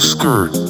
skirt.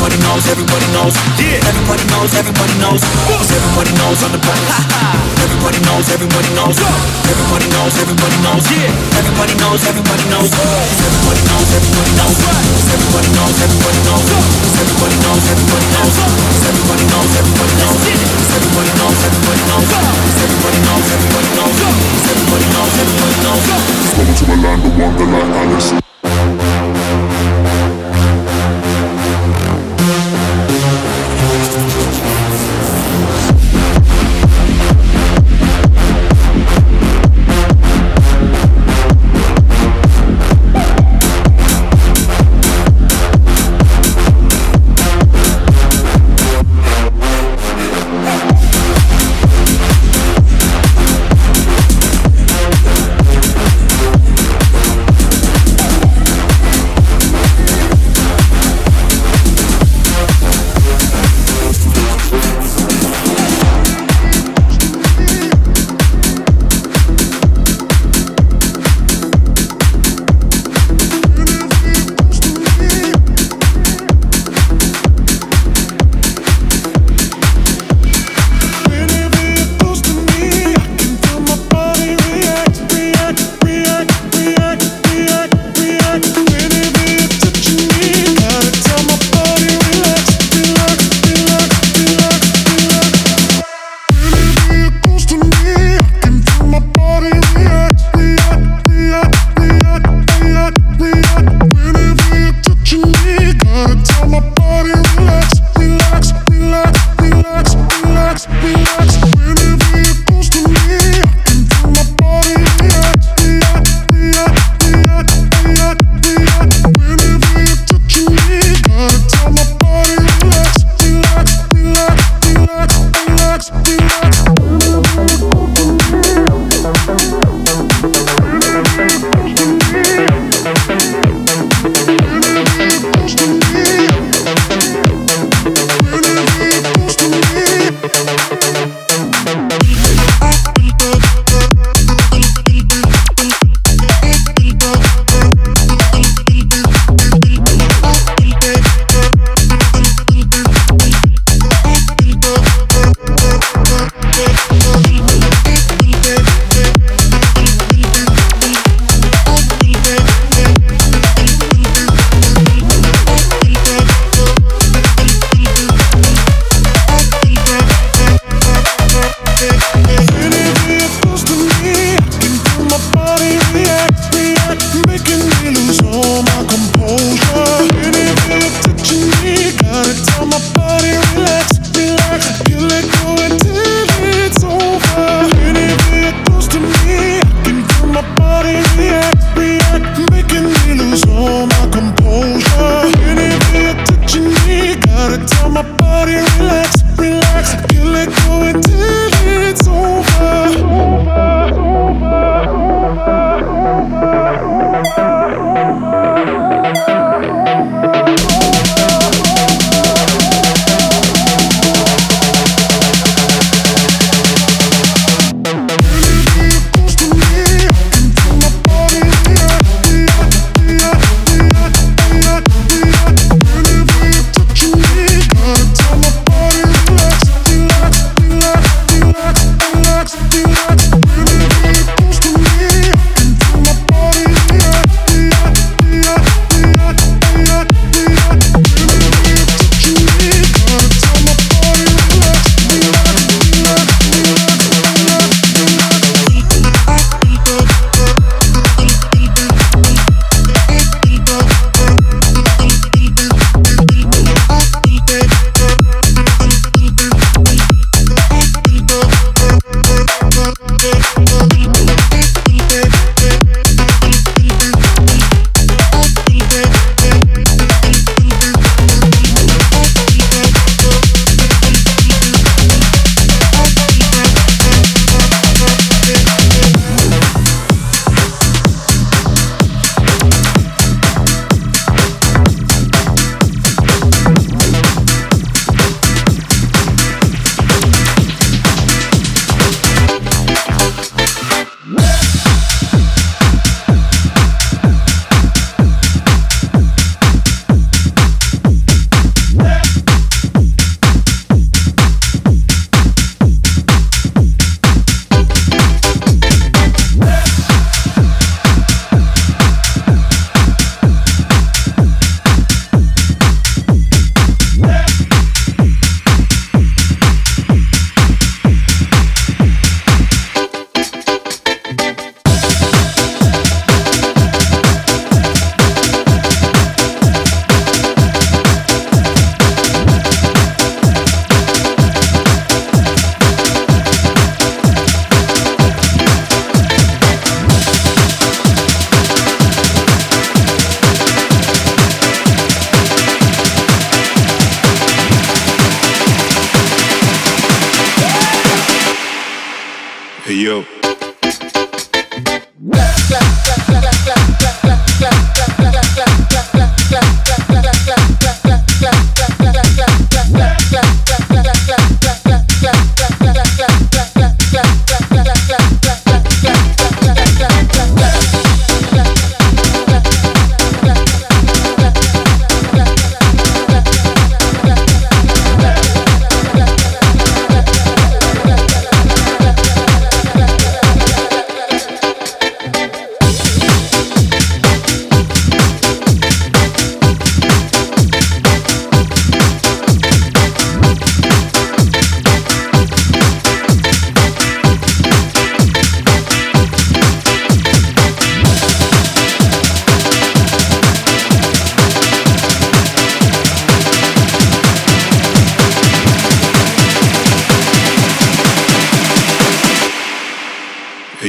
Body relax, relax. I can let go until it's over.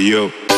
yo. you.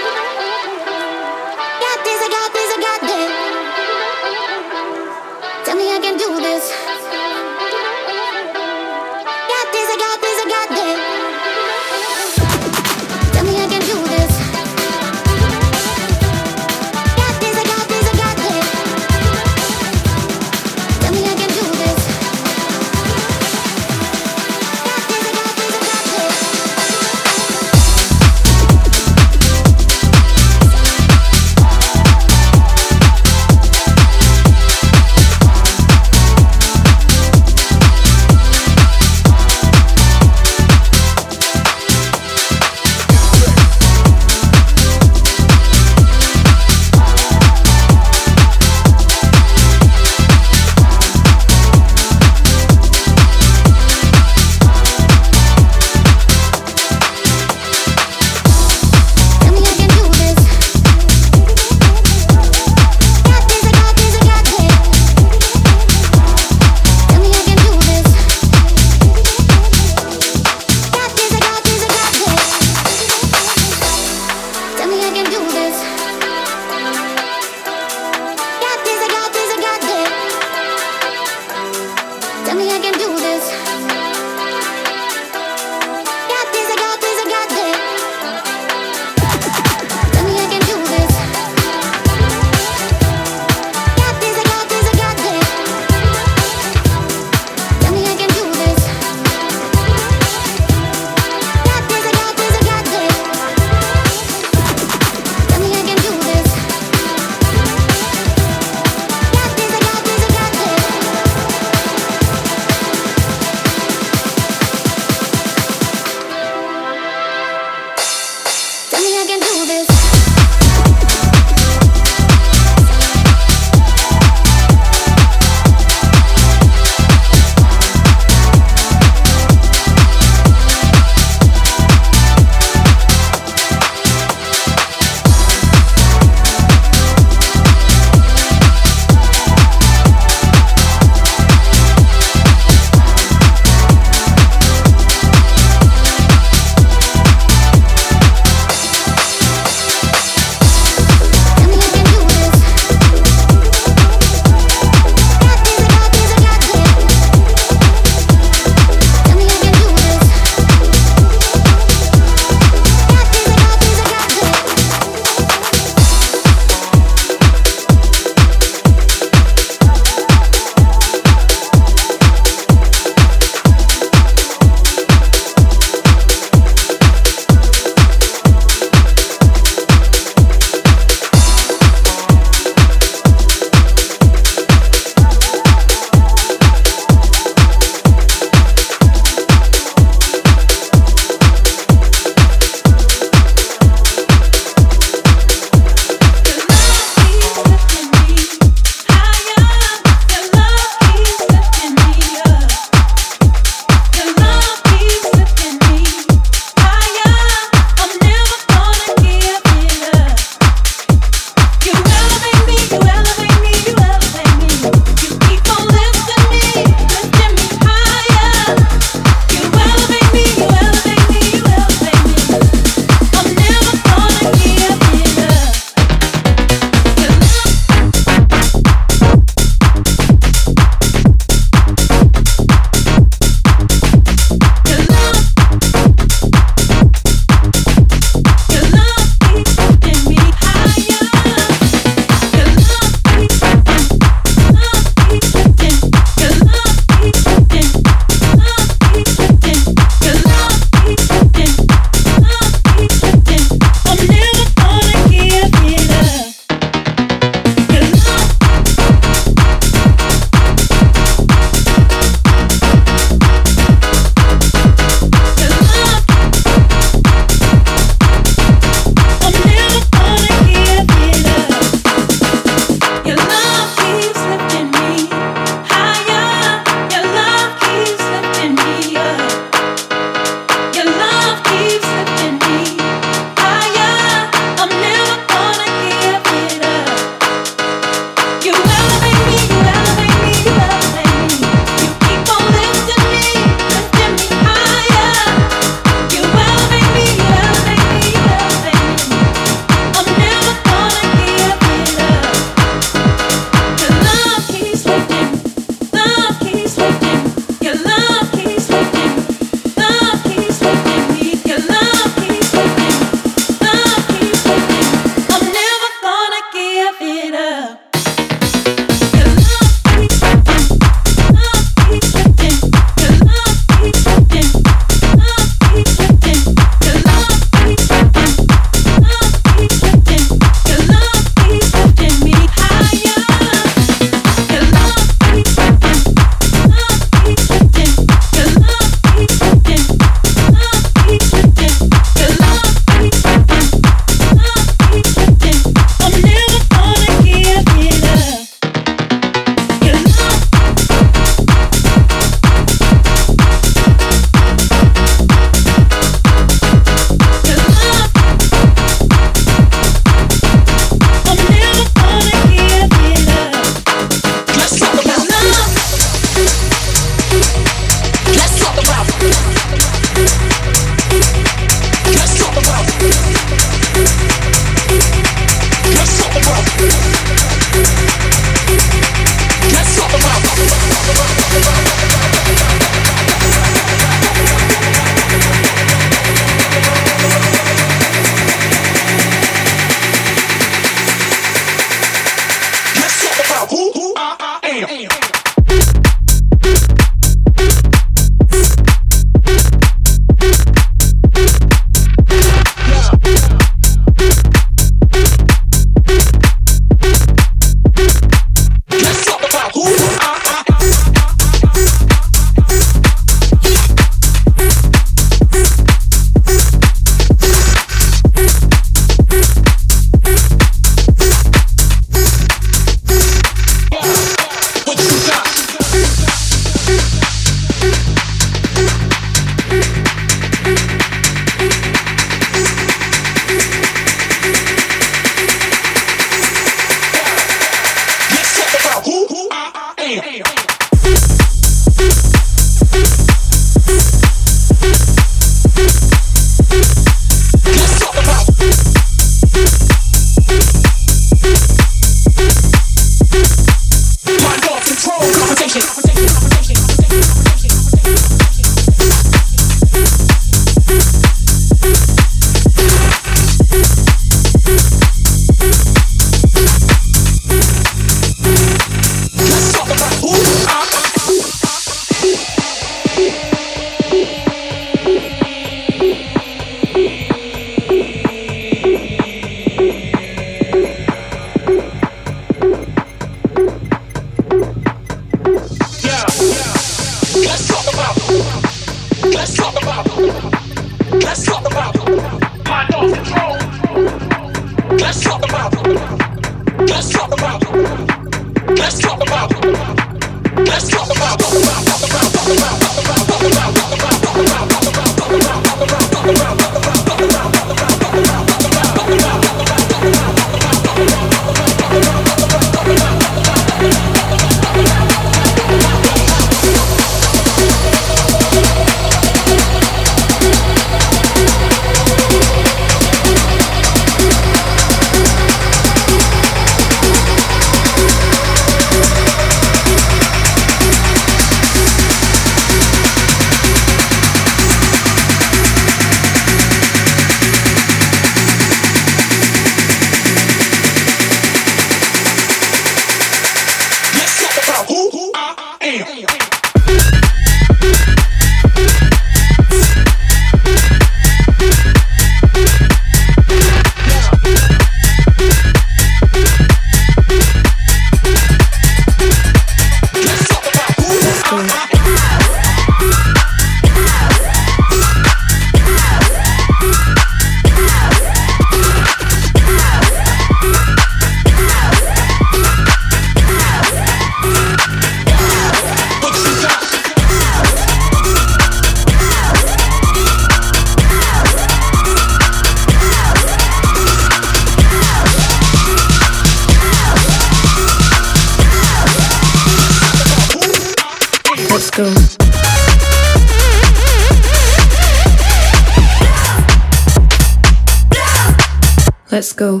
Go.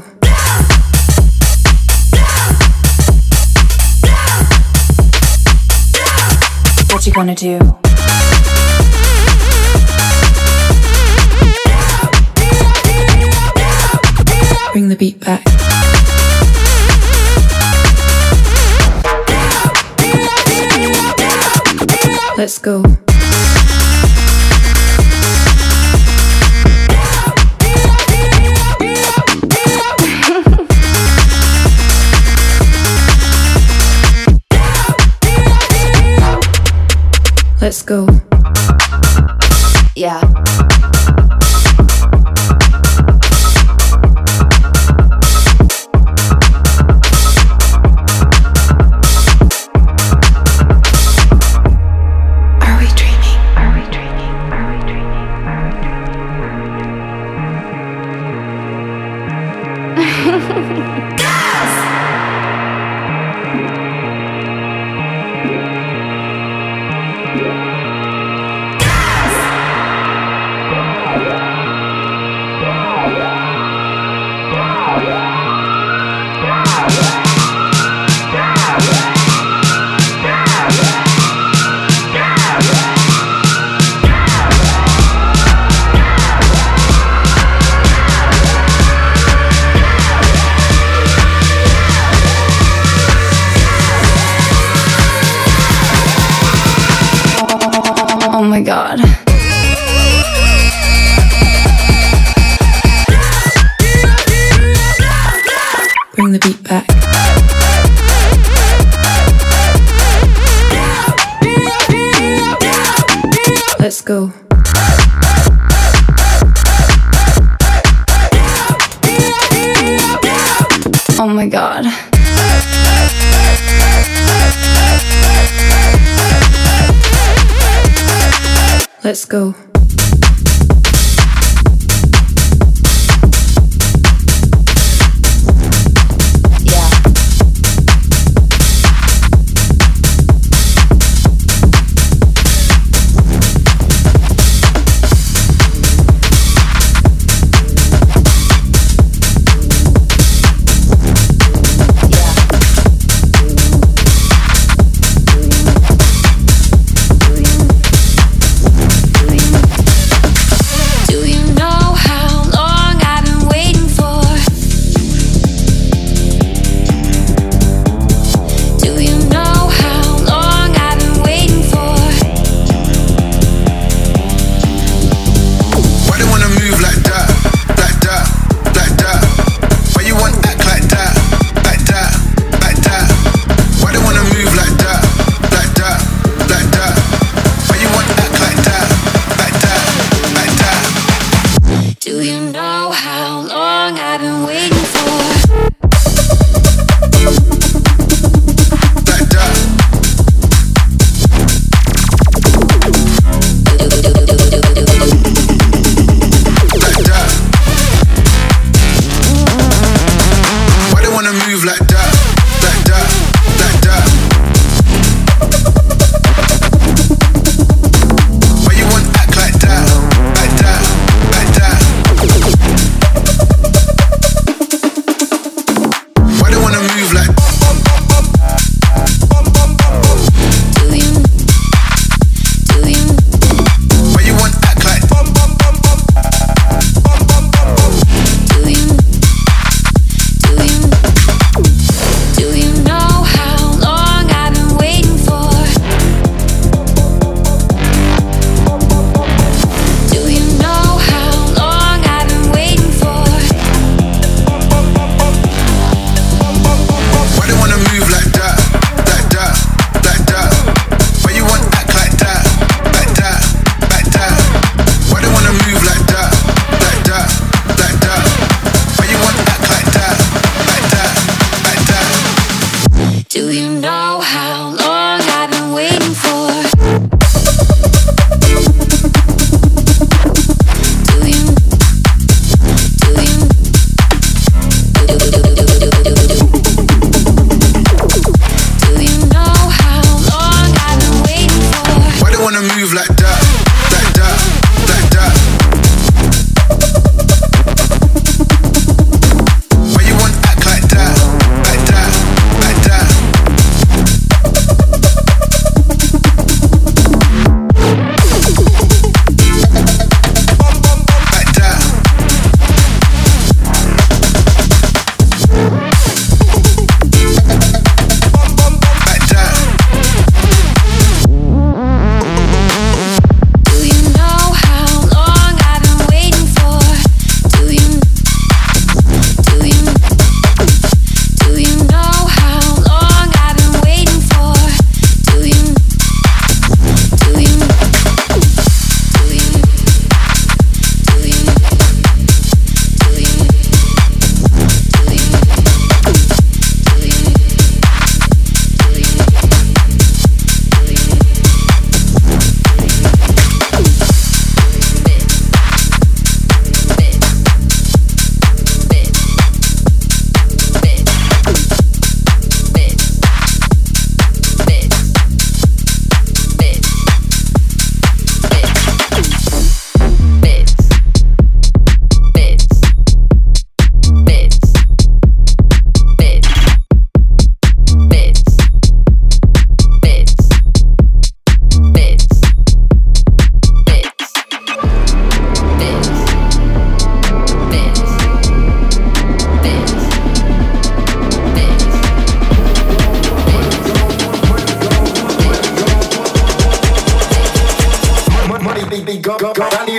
What you gonna do? Bring the beat back. Let's go. Let's go.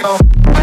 go.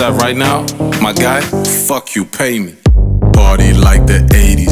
right now, my guy, fuck you, pay me. Party like the 80s